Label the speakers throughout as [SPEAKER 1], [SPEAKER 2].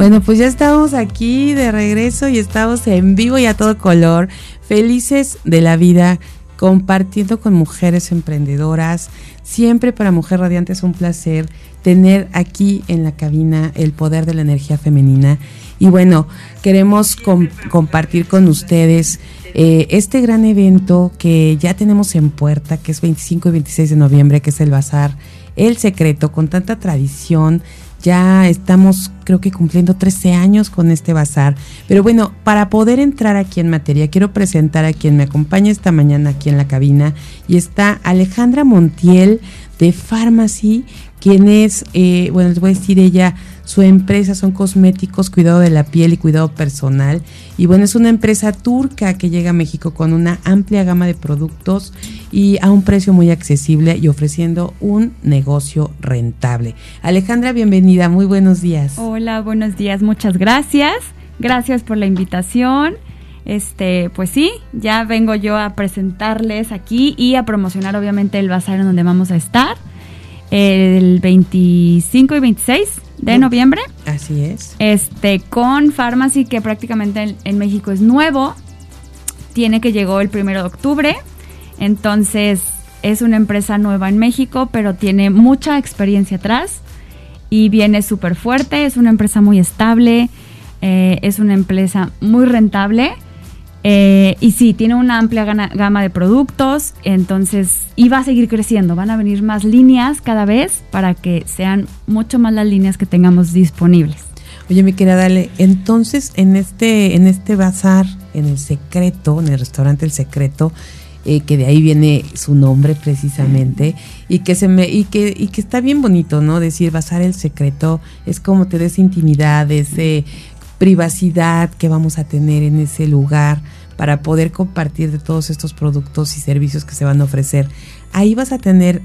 [SPEAKER 1] Bueno, pues ya estamos aquí de regreso y estamos en vivo y a todo color, felices de la vida, compartiendo con mujeres emprendedoras. Siempre para Mujer Radiante es un placer tener aquí en la cabina el poder de la energía femenina. Y bueno, queremos compartir con ustedes eh, este gran evento que ya tenemos en puerta, que es 25 y 26 de noviembre, que es el Bazar El Secreto, con tanta tradición. Ya estamos, creo que cumpliendo 13 años con este bazar. Pero bueno, para poder entrar aquí en materia, quiero presentar a quien me acompaña esta mañana aquí en la cabina. Y está Alejandra Montiel de Pharmacy, quien es, eh, bueno, les voy a decir ella, su empresa son cosméticos, cuidado de la piel y cuidado personal. Y bueno, es una empresa turca que llega a México con una amplia gama de productos y a un precio muy accesible y ofreciendo un negocio rentable. Alejandra, bienvenida, muy buenos días.
[SPEAKER 2] Hola, buenos días, muchas gracias. Gracias por la invitación. Este, pues sí, ya vengo yo a presentarles aquí y a promocionar obviamente el bazar en donde vamos a estar el 25 y 26 de noviembre.
[SPEAKER 1] Así es.
[SPEAKER 2] Este, con Pharmacy, que prácticamente en, México es nuevo. Tiene que llegó el primero de octubre. Entonces, es una empresa nueva en México, pero tiene mucha experiencia atrás. Y viene súper fuerte. Es una empresa muy estable. Eh, es una empresa muy rentable. Eh, y sí, tiene una amplia gama de productos, entonces, y va a seguir creciendo, van a venir más líneas cada vez para que sean mucho más las líneas que tengamos disponibles.
[SPEAKER 1] Oye, mi querida Dale, entonces en este, en este bazar, en el secreto, en el restaurante El Secreto, eh, que de ahí viene su nombre precisamente, y que se me, y que, y que está bien bonito, ¿no? Decir bazar el secreto, es como te des intimidad, ese privacidad que vamos a tener en ese lugar para poder compartir de todos estos productos y servicios que se van a ofrecer. Ahí vas a tener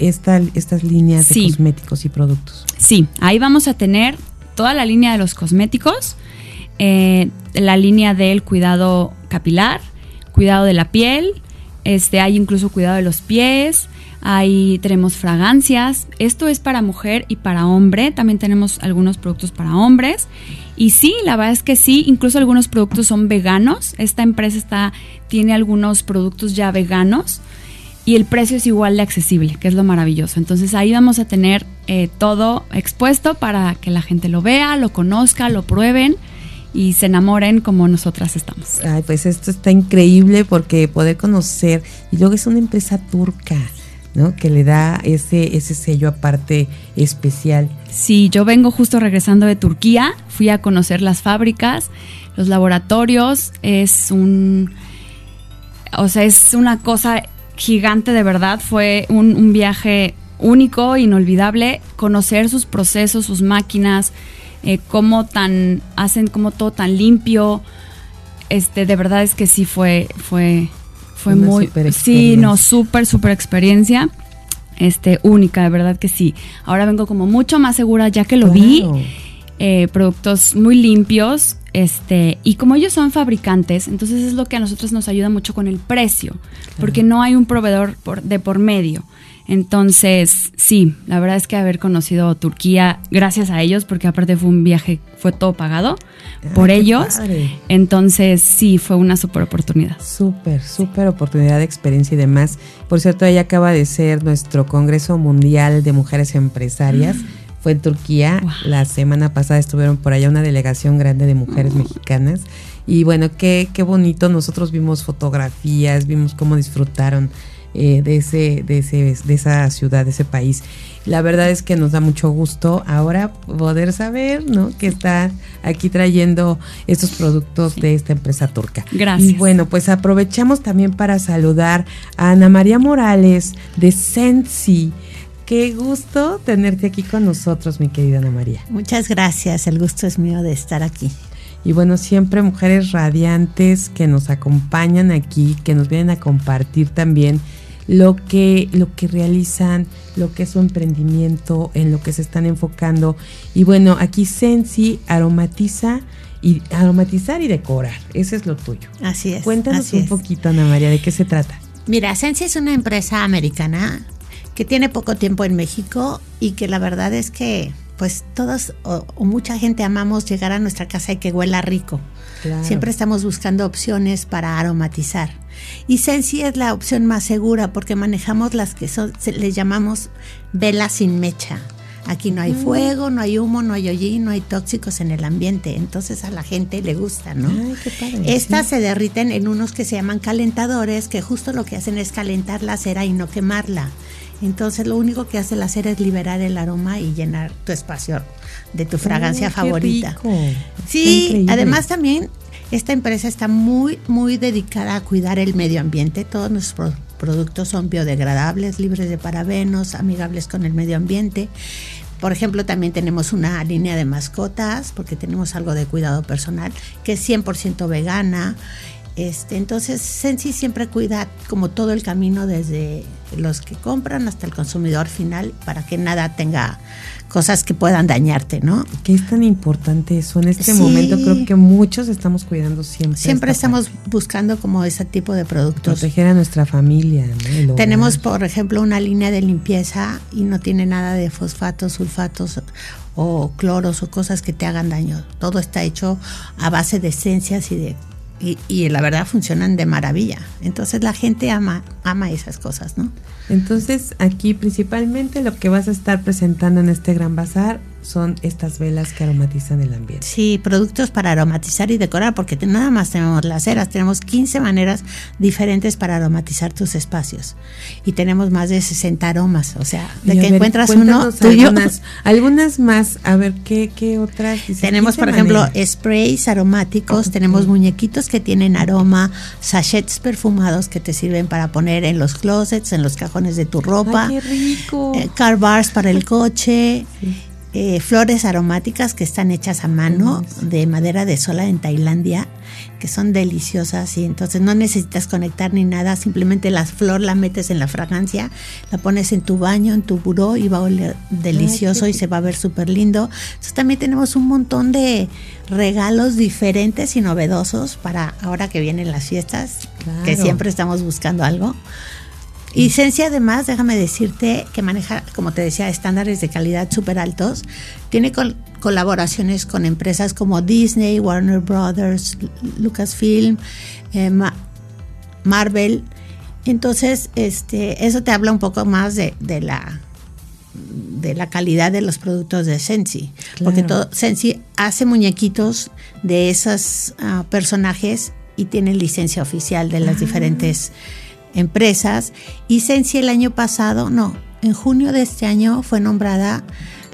[SPEAKER 1] esta, estas líneas de cosméticos y productos.
[SPEAKER 2] Sí, ahí vamos a tener toda la línea de los cosméticos, eh, la línea del cuidado capilar, cuidado de la piel, este, hay incluso cuidado de los pies, Ahí tenemos fragancias. Esto es para mujer y para hombre. También tenemos algunos productos para hombres. Y sí, la verdad es que sí, incluso algunos productos son veganos. Esta empresa está, tiene algunos productos ya veganos y el precio es igual de accesible, que es lo maravilloso. Entonces ahí vamos a tener eh, todo expuesto para que la gente lo vea, lo conozca, lo prueben y se enamoren como nosotras estamos.
[SPEAKER 1] Ay, pues esto está increíble porque poder conocer, y luego es una empresa turca. ¿No? Que le da ese, ese sello aparte especial.
[SPEAKER 2] Sí, yo vengo justo regresando de Turquía, fui a conocer las fábricas, los laboratorios, es un, o sea, es una cosa gigante de verdad, fue un, viaje único, inolvidable, conocer sus procesos, sus máquinas, eh, cómo tan, hacen como todo tan limpio, este, de verdad es que sí fue, fue fue muy sí no súper súper experiencia. Este única de verdad que sí. Ahora vengo como mucho más segura ya que lo vi. Eh, productos muy limpios este y como ellos son fabricantes entonces es lo que a nosotros nos ayuda mucho con el precio porque no hay un proveedor por, de por medio entonces, sí, la verdad es que haber conocido Turquía gracias a ellos, porque aparte fue un viaje, fue todo pagado por ellos. Entonces, sí, fue una súper oportunidad.
[SPEAKER 1] Súper, súper oportunidad de experiencia y demás. Por cierto, ahí acaba de ser nuestro Congreso Mundial de Mujeres Empresarias. Mm. Fue en Turquía. La semana pasada estuvieron por allá una delegación grande de mujeres mexicanas. Y bueno, qué, qué bonito. Nosotros vimos fotografías, vimos cómo disfrutaron eh, de, ese, de, ese, de esa ciudad, de ese país. La verdad es que nos da mucho gusto ahora poder saber ¿no? que está aquí trayendo estos productos de esta empresa turca.
[SPEAKER 2] Gracias.
[SPEAKER 1] Y bueno, pues aprovechamos también para saludar a Ana María Morales de Sensi. Qué gusto tenerte aquí con nosotros, mi querida Ana María.
[SPEAKER 3] Muchas gracias, el gusto es mío de estar aquí.
[SPEAKER 1] Y bueno, siempre mujeres radiantes que nos acompañan aquí, que nos vienen a compartir también lo que, lo que realizan, lo que es su emprendimiento, en lo que se están enfocando. Y bueno, aquí Sensi aromatiza y aromatizar y decorar. Ese es lo tuyo.
[SPEAKER 3] Así es.
[SPEAKER 1] Cuéntanos un poquito, Ana María, de qué se trata.
[SPEAKER 3] Mira, Sensi es una empresa americana que tiene poco tiempo en México y que la verdad es que pues todos o, o mucha gente amamos llegar a nuestra casa y que huela rico.
[SPEAKER 1] Claro.
[SPEAKER 3] Siempre estamos buscando opciones para aromatizar. Y Sensi es la opción más segura porque manejamos las que son, se- les llamamos velas sin mecha. Aquí no hay
[SPEAKER 1] Mm.
[SPEAKER 3] fuego, no hay humo, no hay hollín, no hay tóxicos en el ambiente. Entonces a la gente le gusta, ¿no?
[SPEAKER 1] Ay, qué padre.
[SPEAKER 3] Estas
[SPEAKER 1] sí.
[SPEAKER 3] se derriten en unos que se llaman calentadores, que justo lo que hacen es calentar la cera y no quemarla. Entonces lo único que hace la cera es liberar el aroma y llenar tu espacio de tu fragancia
[SPEAKER 1] qué
[SPEAKER 3] favorita.
[SPEAKER 1] rico.
[SPEAKER 3] Sí, además también esta empresa está muy, muy dedicada a cuidar el medio ambiente. Todos nuestros pro- productos son biodegradables, libres de parabenos, amigables con el medio ambiente. Por ejemplo, también tenemos una línea de mascotas, porque tenemos algo de cuidado personal, que es 100% vegana. Este, entonces, Sensi siempre cuida como todo el camino desde los que compran hasta el consumidor final para que nada tenga cosas que puedan dañarte, ¿no?
[SPEAKER 1] ¿Qué es tan importante eso? En este
[SPEAKER 3] Sí.
[SPEAKER 1] momento creo que muchos estamos cuidando siempre.
[SPEAKER 3] Siempre
[SPEAKER 1] esta
[SPEAKER 3] estamos buscando como ese tipo de productos.
[SPEAKER 1] proteger a nuestra familia.
[SPEAKER 3] Tenemos, por ejemplo, una línea de limpieza y no tiene nada de fosfatos, sulfatos o cloros o cosas que te hagan daño. Todo está hecho a base de esencias y de y, y la verdad funcionan de maravilla. Entonces la gente ama ama esas cosas, ¿no?
[SPEAKER 1] Entonces, aquí principalmente lo que vas a estar presentando en este gran bazar son estas velas que aromatizan el ambiente.
[SPEAKER 3] Sí, productos para aromatizar y decorar, porque nada más tenemos las ceras, tenemos 15 maneras diferentes para aromatizar tus espacios. Y tenemos más de 60 aromas, o sea, de
[SPEAKER 1] Y
[SPEAKER 3] que
[SPEAKER 1] ver,
[SPEAKER 3] encuentras uno tuyo.
[SPEAKER 1] Algunas, algunas más, a ver, ¿qué, qué otras?
[SPEAKER 3] Tenemos,
[SPEAKER 1] 15
[SPEAKER 3] por ejemplo,
[SPEAKER 1] maneras.
[SPEAKER 3] sprays aromáticos,
[SPEAKER 1] Ok.
[SPEAKER 3] tenemos muñequitos que tienen aroma, sachets perfumados que te sirven para poner en los closets, en los cajones de tu ropa,
[SPEAKER 1] Ay, qué rico.
[SPEAKER 3] eh, car bars para el coche,
[SPEAKER 1] Sí.
[SPEAKER 3] Eh, flores aromáticas que están hechas a mano de madera de sola en Tailandia, que son deliciosas y entonces no necesitas conectar ni nada, simplemente la flor la metes en la fragancia, la pones en tu baño, en tu buró y va a oler delicioso
[SPEAKER 1] qué
[SPEAKER 3] y se va a ver súper lindo. Entonces también tenemos un montón de regalos diferentes y novedosos para ahora que vienen las fiestas, que siempre estamos buscando algo. Y Sensi además, déjame decirte que maneja, como te decía, estándares de calidad súper altos. Tiene col- colaboraciones con empresas como Disney, Warner Brothers, Lucasfilm, eh, Ma- Marvel. Entonces, este, eso te habla un poco más de, de la de la calidad de los productos de Sensi. Porque todo, Sensi hace muñequitos de esos ah, personajes y tiene licencia oficial de las
[SPEAKER 1] Ah.
[SPEAKER 3] diferentes empresas. Y Sensi el año pasado, no, en junio de este año fue nombrada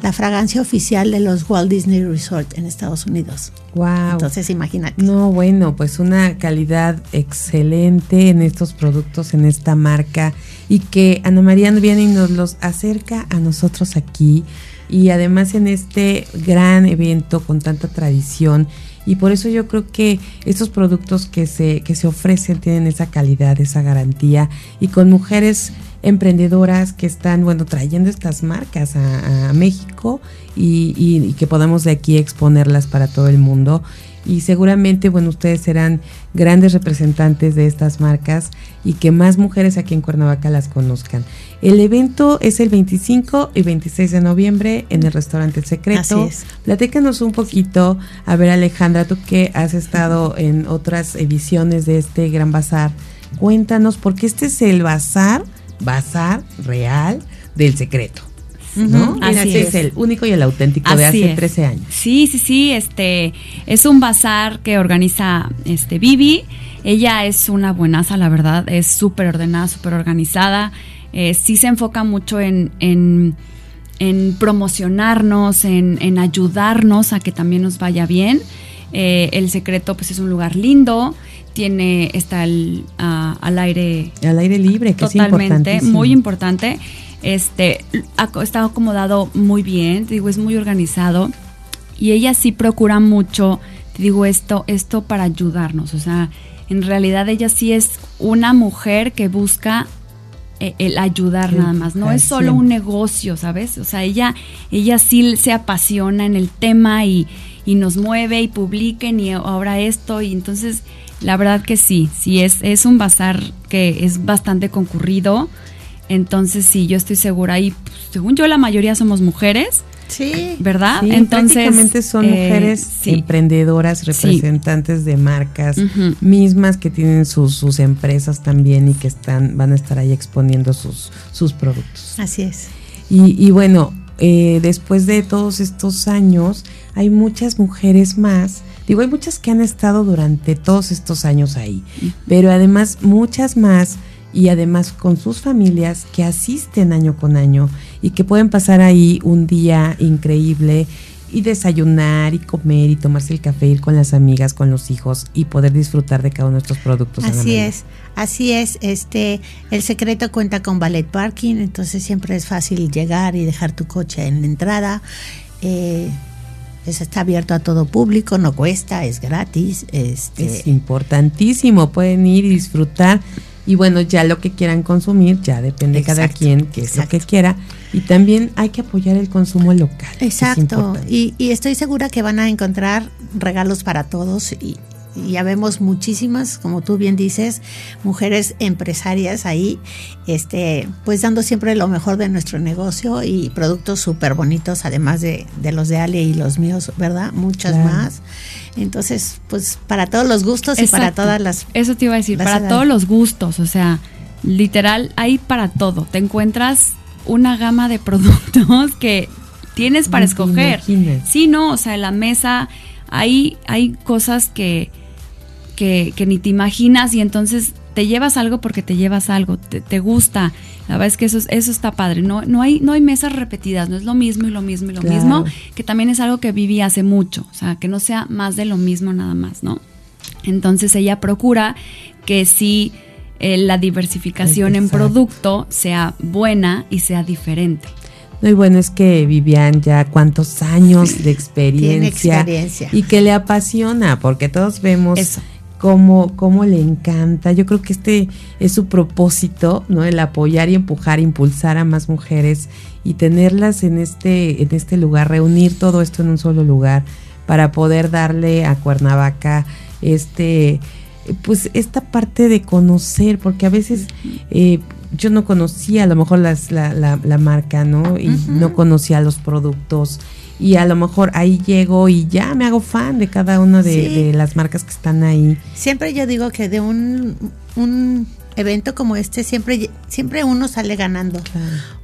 [SPEAKER 3] la fragancia oficial de los Walt Disney Resort en Estados Unidos.
[SPEAKER 1] Wow.
[SPEAKER 3] Entonces, imagínate.
[SPEAKER 1] No, bueno, pues una calidad excelente en estos productos, en esta marca y que Ana María viene y nos los acerca a nosotros aquí y además en este gran evento con tanta tradición y por eso yo creo que estos productos que se, que se ofrecen tienen esa calidad, esa garantía. Y con mujeres emprendedoras que están, bueno, trayendo estas marcas a, a México y, y- y que podamos de aquí exponerlas para todo el mundo. Y seguramente, bueno, ustedes serán grandes representantes de estas marcas y que más mujeres aquí en Cuernavaca las conozcan. El evento es el 25 y 26 de noviembre en el restaurante El Secreto.
[SPEAKER 3] Así es.
[SPEAKER 1] Platícanos un poquito, a ver Alejandra, tú que has estado en otras ediciones de este gran bazar, cuéntanos, porque este es el bazar, bazar real del secreto. ¿no?
[SPEAKER 2] Así
[SPEAKER 1] este
[SPEAKER 2] es.
[SPEAKER 1] es el único y el auténtico de hace
[SPEAKER 2] es.
[SPEAKER 1] 13 años.
[SPEAKER 2] Sí, sí, sí, este es un bazar que organiza este Vivi. Ella es una buenaza, la verdad, es súper ordenada, súper organizada. Eh, sí se enfoca mucho en, en, en promocionarnos, en, en ayudarnos a que también nos vaya bien. Eh, el secreto, pues es un lugar lindo, tiene, está al, a- al aire
[SPEAKER 1] Al aire libre, que
[SPEAKER 2] Totalmente, muy importante. Este está acomodado muy bien, te digo, es muy organizado. Y ella sí procura mucho, te digo esto, esto para ayudarnos, o sea, en realidad ella sí es una mujer que busca eh, el ayudar nada más, no es solo un negocio, ¿sabes? O sea, ella ella sí se apasiona en el tema y, y nos mueve y publiquen y ahora esto. Y entonces la verdad que sí, sí es es un bazar que es bastante concurrido. Entonces sí, yo estoy segura y pues, según yo la mayoría somos mujeres.
[SPEAKER 3] Sí.
[SPEAKER 2] ¿Verdad?
[SPEAKER 1] Sí,
[SPEAKER 2] Entonces.
[SPEAKER 1] prácticamente son
[SPEAKER 2] eh,
[SPEAKER 1] mujeres
[SPEAKER 2] sí.
[SPEAKER 1] emprendedoras,
[SPEAKER 2] Sí.
[SPEAKER 1] representantes de marcas mismas que tienen sus, sus empresas también y que están, van a estar ahí exponiendo sus, sus productos.
[SPEAKER 3] Así es.
[SPEAKER 1] Y, y bueno, eh, después de todos estos años, hay muchas mujeres más. Digo, hay muchas que han estado durante todos estos años ahí, pero además muchas más y además con sus familias que asisten año con año y que pueden pasar ahí un día increíble y desayunar y comer y tomarse el café, ir con las amigas, con los hijos y poder disfrutar de cada uno de estos productos.
[SPEAKER 3] Así es, así es. Este, el secreto cuenta con ballet parking, entonces siempre es fácil llegar y dejar tu coche en la entrada. Eh, es- está abierto a todo público, no cuesta, es gratis. Este,
[SPEAKER 1] Es importantísimo, pueden ir y disfrutar. Y bueno, ya lo que quieran consumir, ya depende cada quien qué es lo que quiera. Y también hay que apoyar el consumo local.
[SPEAKER 3] Exacto, y, y estoy segura que van a encontrar regalos para todos y, y ya vemos muchísimas, como tú bien dices, mujeres empresarias ahí, este, pues dando siempre lo mejor de nuestro negocio y productos súper bonitos, además de, de los de Ale y los míos, ¿verdad? Muchas
[SPEAKER 1] Claro.
[SPEAKER 3] más. Entonces, pues para todos los gustos y para todas las...
[SPEAKER 2] Eso te iba a decir, para todos los gustos, o sea, literal, hay para todo. Te encuentras una gama de productos que tienes para escoger. Sí, no, o sea, en la mesa hay, hay cosas que, que, que ni te imaginas y entonces te llevas algo porque te llevas algo, te, te gusta. La verdad es que eso, es- eso está padre. No, no, hay, no hay mesas repetidas, no es lo mismo y lo mismo y lo
[SPEAKER 1] Claro.
[SPEAKER 2] mismo, que también es algo que viví hace mucho. O sea, que no sea más de lo mismo nada más, ¿no? Entonces ella procura que sí eh, la diversificación en producto sea buena y sea diferente.
[SPEAKER 1] No, y bueno, es que Vivian ya cuántos años de experiencia,
[SPEAKER 3] experiencia.
[SPEAKER 1] y que le apasiona, porque todos vemos
[SPEAKER 2] Eso.
[SPEAKER 1] Cómo, cómo le encanta. Yo creo que este es su propósito, ¿no? El apoyar y empujar, impulsar a más mujeres y tenerlas en este, en este lugar, reunir todo esto en un solo lugar para poder darle a Cuernavaca este pues esta parte de conocer, porque a veces eh, yo no conocía a lo mejor las, la, la, la marca, ¿no? Y no conocía los productos. Y a lo mejor ahí llego y ya me hago fan de cada una de,
[SPEAKER 3] Sí.
[SPEAKER 1] de las marcas que están ahí.
[SPEAKER 3] Siempre yo digo que de un, un evento como este, siempre, siempre uno sale ganando.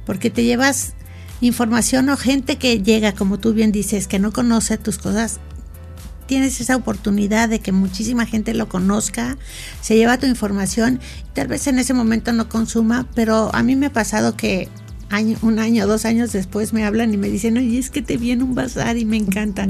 [SPEAKER 3] porque te llevas información o gente que llega, como tú bien dices, que no conoce tus cosas, tienes esa oportunidad de que muchísima gente lo conozca, se lleva tu información, tal vez en ese momento no consuma, pero a mí me ha pasado que año, un año, dos años después me hablan y me dicen, oye, es que te vi en un bazar y me encanta,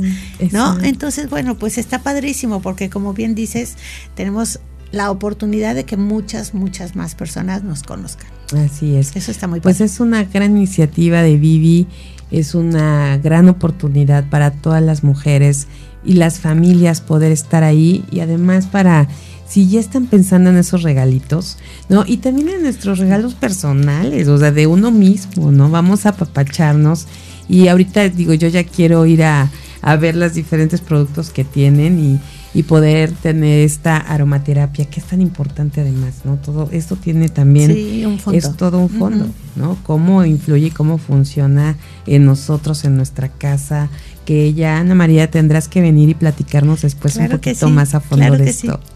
[SPEAKER 3] ¿no? Entonces, bueno, pues está padrísimo porque como bien dices, tenemos la oportunidad de que muchas, muchas más personas nos conozcan.
[SPEAKER 1] Así es.
[SPEAKER 3] Eso está muy
[SPEAKER 1] Pues
[SPEAKER 3] padre.
[SPEAKER 1] es una gran iniciativa de Vivi, es una gran oportunidad para todas las mujeres y las familias poder estar ahí y además para si ya están pensando en esos regalitos, ¿no? Y también en nuestros regalos personales, o sea, de uno mismo, ¿no? Vamos a apapacharnos y ahorita digo, yo ya quiero ir a, a ver los diferentes productos que tienen y, y poder tener esta aromaterapia que es tan importante además, ¿no? Todo esto tiene también
[SPEAKER 3] Sí, un fondo.
[SPEAKER 1] es todo un fondo. ¿no? Cómo influye y cómo funciona en nosotros, en nuestra casa, que ya Ana María tendrás que venir y platicarnos después
[SPEAKER 3] Claro
[SPEAKER 1] un poquito
[SPEAKER 3] sí,
[SPEAKER 1] más a fondo
[SPEAKER 3] claro
[SPEAKER 1] de esto.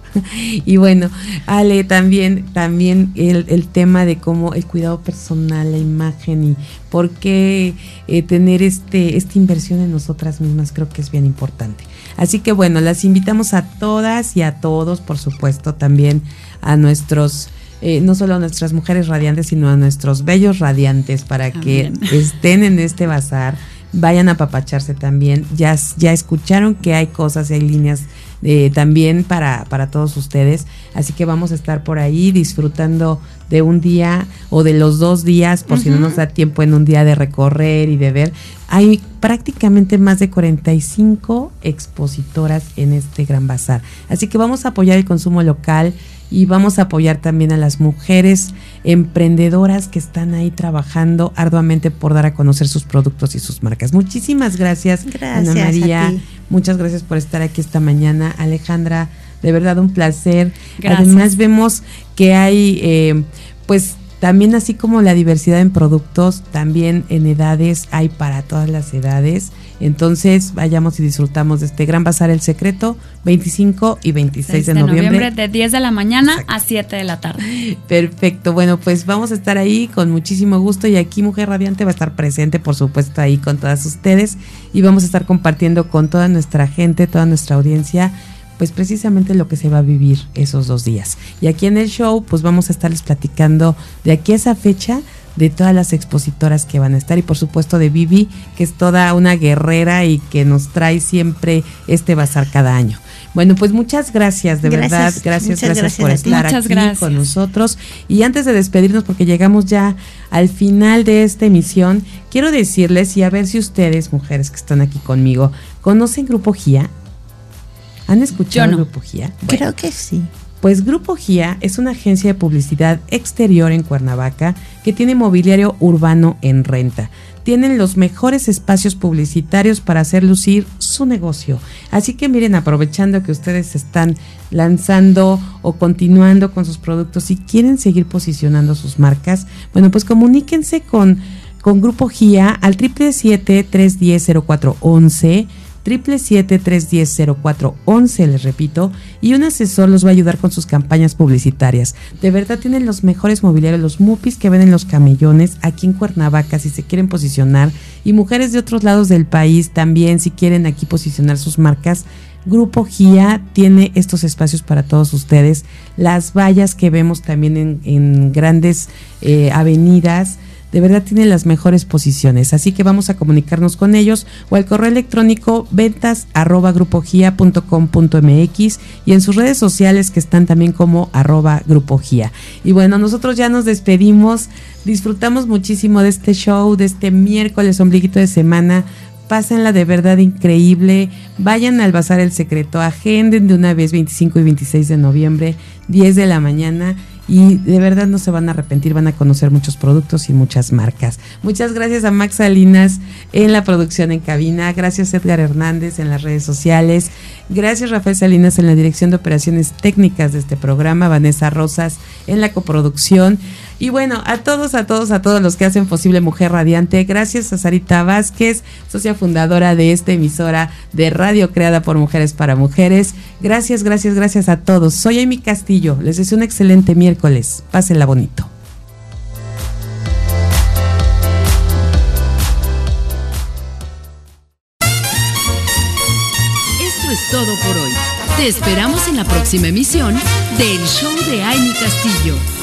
[SPEAKER 1] Y bueno, Ale, también, también el, el tema de cómo el cuidado personal, la imagen y por qué eh, tener este, esta inversión en nosotras mismas creo que es bien importante. Así que bueno, las invitamos a todas y a todos, por supuesto, también a nuestros, eh, no solo a nuestras mujeres radiantes, sino a nuestros bellos radiantes para que estén en este bazar, vayan a papacharse también. Ya, ya escucharon que hay cosas hay líneas eh, también para, para todos ustedes. Así que vamos a estar por ahí disfrutando de un día o de los dos días, por si no nos da tiempo en un día de recorrer y de ver. Hay prácticamente más de 45 expositoras en este gran bazar. Así que vamos a apoyar el consumo local y vamos a apoyar también a las mujeres emprendedoras que están ahí trabajando arduamente por dar a conocer sus productos y sus marcas. Muchísimas gracias,
[SPEAKER 3] Gracias
[SPEAKER 1] Ana María. Muchas gracias por estar aquí esta mañana, Alejandra. De verdad un placer.
[SPEAKER 2] Gracias.
[SPEAKER 1] Además vemos que hay, eh, pues También así como la diversidad en productos, también en edades hay para todas las edades. Entonces vayamos y disfrutamos de este gran bazar El Secreto, 25 y 26 de, noviembre.
[SPEAKER 2] De 10 de la mañana a 7 de la tarde.
[SPEAKER 1] Perfecto, bueno pues vamos a estar ahí con muchísimo gusto y aquí Mujer Radiante va a estar presente por supuesto ahí con todas ustedes y vamos a estar compartiendo con toda nuestra gente, toda nuestra audiencia pues precisamente lo que se va a vivir esos dos días. Y aquí en el show, pues vamos a estarles platicando de aquí a esa fecha de todas las expositoras que van a estar y por supuesto de Vivi, que es toda una guerrera y que nos trae siempre este bazar cada año. Bueno, pues muchas gracias, de verdad, gracias, gracias, por estar aquí con nosotros. Y antes de despedirnos, porque llegamos ya al final de esta emisión, quiero decirles y a ver si ustedes, mujeres que están aquí conmigo, conocen Grupo GIA. ¿Han escuchado Grupo GIA?
[SPEAKER 3] Creo que sí.
[SPEAKER 1] Pues Grupo GIA es una agencia de publicidad exterior en Cuernavaca que tiene mobiliario urbano en renta. Tienen los mejores espacios publicitarios para hacer lucir su negocio. Así que miren, aprovechando que ustedes están lanzando o continuando con sus productos y quieren seguir posicionando sus marcas, bueno, pues comuníquense con, con Grupo GIA al 777 310 0411 777-310-0411, les repito, y un asesor los va a ayudar con sus campañas publicitarias. De verdad tienen los mejores mobiliarios, los mupis que ven en los camellones aquí en Cuernavaca si se quieren posicionar y mujeres de otros lados del país también si quieren aquí posicionar sus marcas. Grupo GIA tiene estos espacios para todos ustedes. Las vallas que vemos también en, grandes eh, avenidas de verdad tienen las mejores posiciones. Así que vamos a comunicarnos con ellos o al correo electrónico ventas arroba mx y en sus redes sociales que están también como arroba grupogia. Y bueno, nosotros ya nos despedimos. Disfrutamos muchísimo de este show, de este miércoles ombliguito de semana pásenla de verdad increíble, vayan al Bazar El Secreto, agenden de una vez 25 y 26 de noviembre, 10 de la mañana y de verdad no se van a arrepentir, van a conocer muchos productos y muchas marcas. Muchas gracias a Max Salinas en la producción en cabina, gracias Edgar Hernández en las redes sociales, gracias Rafael Salinas en la dirección de operaciones técnicas de este programa, Vanessa Rosas en la coproducción. Y bueno, a todos, a todos, a todos los que hacen posible Mujer Radiante, gracias a Sarita Vázquez, socia fundadora de esta emisora de radio creada por mujeres para mujeres. Gracias, gracias, gracias a todos. Soy Amy Castillo, les deseo un excelente miércoles. Pásenla bonito.
[SPEAKER 4] Esto es todo por hoy. Te esperamos en la próxima emisión del Show de Amy Castillo.